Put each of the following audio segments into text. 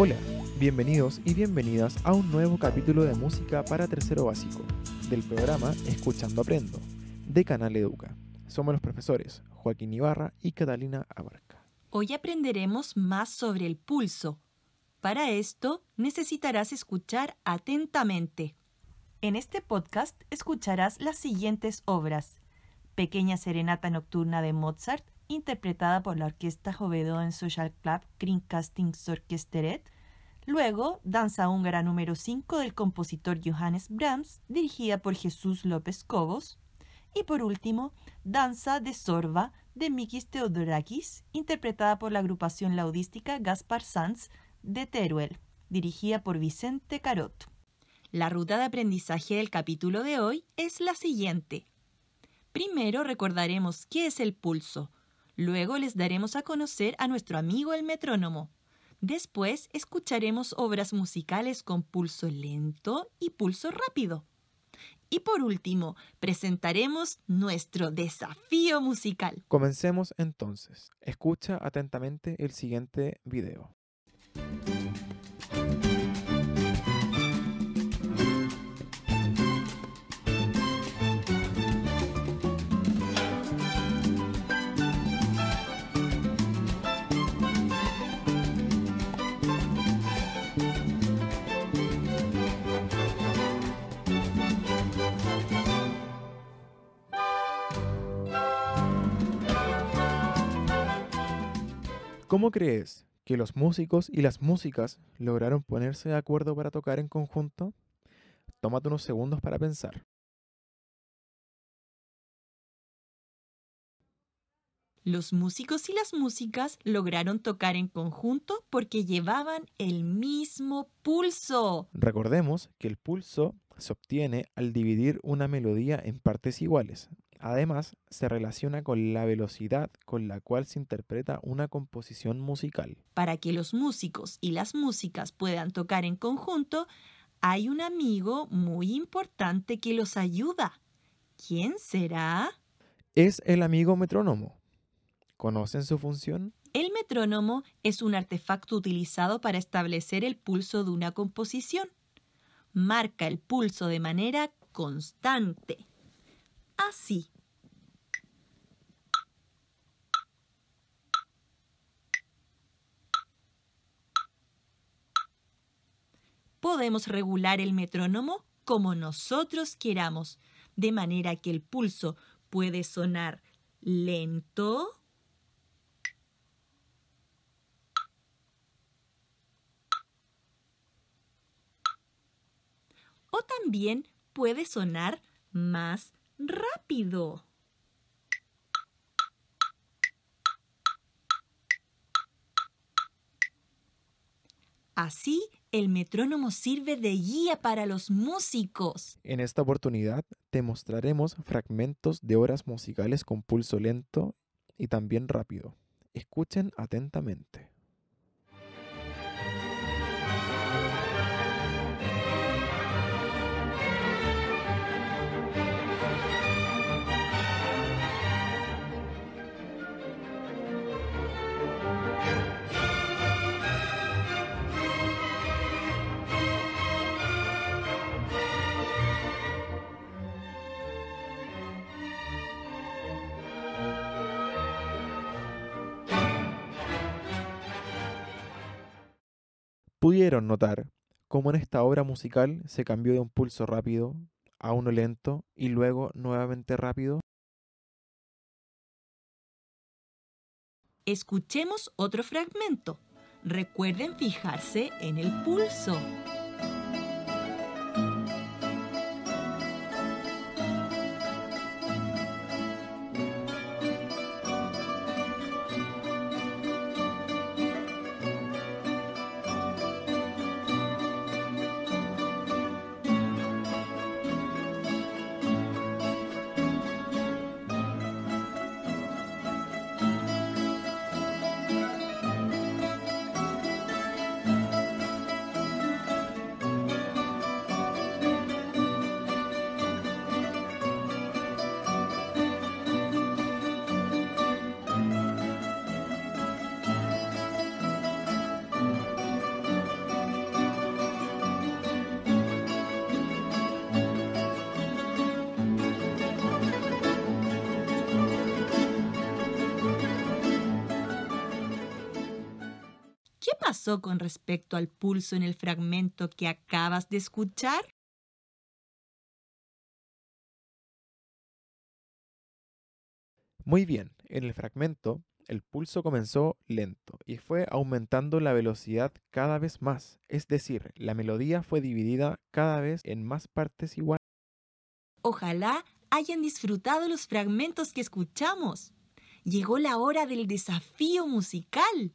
Hola, bienvenidos y bienvenidas a un nuevo capítulo de música para tercero básico, del programa Escuchando Aprendo, de Canal Educa. Somos los profesores Joaquín Ibarra y Catalina Abarca. Hoy aprenderemos más sobre el pulso. Para esto necesitarás escuchar atentamente. En este podcast escucharás las siguientes obras. Pequeña Serenata Nocturna de Mozart, interpretada por la Orquesta Jovedoen Social Club Kringkastingsorkesteret. Luego, Danza húngara número 5 del compositor Johannes Brahms, dirigida por Jesús López Cobos. Y por último, Danza de Sorba de Mikis Theodorakis, interpretada por la agrupación laudística Gaspar Sanz de Teruel, dirigida por Vicente Carot. La ruta de aprendizaje del capítulo de hoy es la siguiente. Primero recordaremos qué es el pulso, luego les daremos a conocer a nuestro amigo el metrónomo. Después escucharemos obras musicales con pulso lento y pulso rápido. Y por último, presentaremos nuestro desafío musical. Comencemos entonces. Escucha atentamente el siguiente video. ¿Cómo crees que los músicos y las músicas lograron ponerse de acuerdo para tocar en conjunto? Tómate unos segundos para pensar. Los músicos y las músicas lograron tocar en conjunto porque llevaban el mismo pulso. Recordemos que el pulso se obtiene al dividir una melodía en partes iguales, Además, se relaciona con la velocidad con la cual se interpreta una composición musical. Para que los músicos y las músicas puedan tocar en conjunto, hay un amigo muy importante que los ayuda. ¿Quién será? Es el amigo metrónomo. ¿Conocen su función? El metrónomo es un artefacto utilizado para establecer el pulso de una composición. Marca el pulso de manera constante así. Podemos regular el metrónomo como nosotros queramos, de manera que el pulso puede sonar lento, o también puede sonar más rápido. Así, el metrónomo sirve de guía para los músicos. En esta oportunidad te mostraremos fragmentos de obras musicales con pulso lento y también rápido. Escuchen atentamente. Pudieron notar cómo en esta obra musical se cambió de un pulso rápido a uno lento y luego nuevamente rápido. Escuchemos otro fragmento. Recuerden fijarse en el pulso. Pasó con respecto al pulso en el fragmento que acabas de escuchar? Muy bien, en el fragmento el pulso comenzó lento y fue aumentando la velocidad cada vez más, es decir, la melodía fue dividida cada vez en más partes iguales. Ojalá hayan disfrutado los fragmentos que escuchamos. Llegó la hora del desafío musical.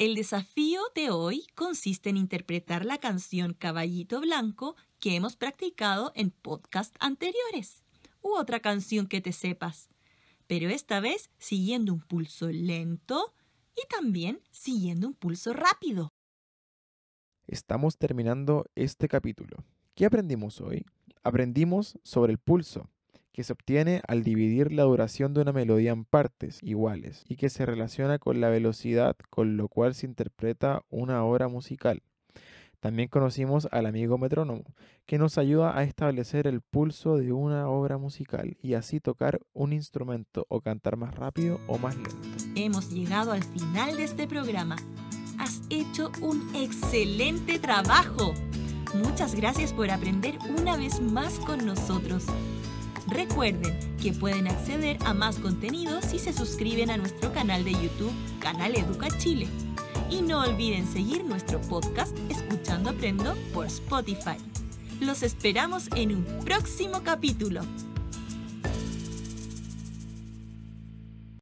El desafío de hoy consiste en interpretar la canción Caballito Blanco que hemos practicado en podcast anteriores, u otra canción que te sepas pero esta vez siguiendo un pulso lento y también siguiendo un pulso rápido. Estamos terminando este capítulo. ¿Qué aprendimos hoy? Aprendimos sobre el pulso, que se obtiene al dividir la duración de una melodía en partes iguales y que se relaciona con la velocidad con lo cual se interpreta una obra musical. También conocimos al amigo metrónomo, que nos ayuda a establecer el pulso de una obra musical y así tocar un instrumento o cantar más rápido o más lento. Hemos llegado al final de este programa. Has hecho un excelente trabajo. Muchas gracias por aprender una vez más con nosotros. Recuerden que pueden acceder a más contenido si se suscriben a nuestro canal de YouTube, Canal Educa Chile. Y no olviden seguir nuestro podcast Escuchando Aprendo por Spotify. Los esperamos en un próximo capítulo.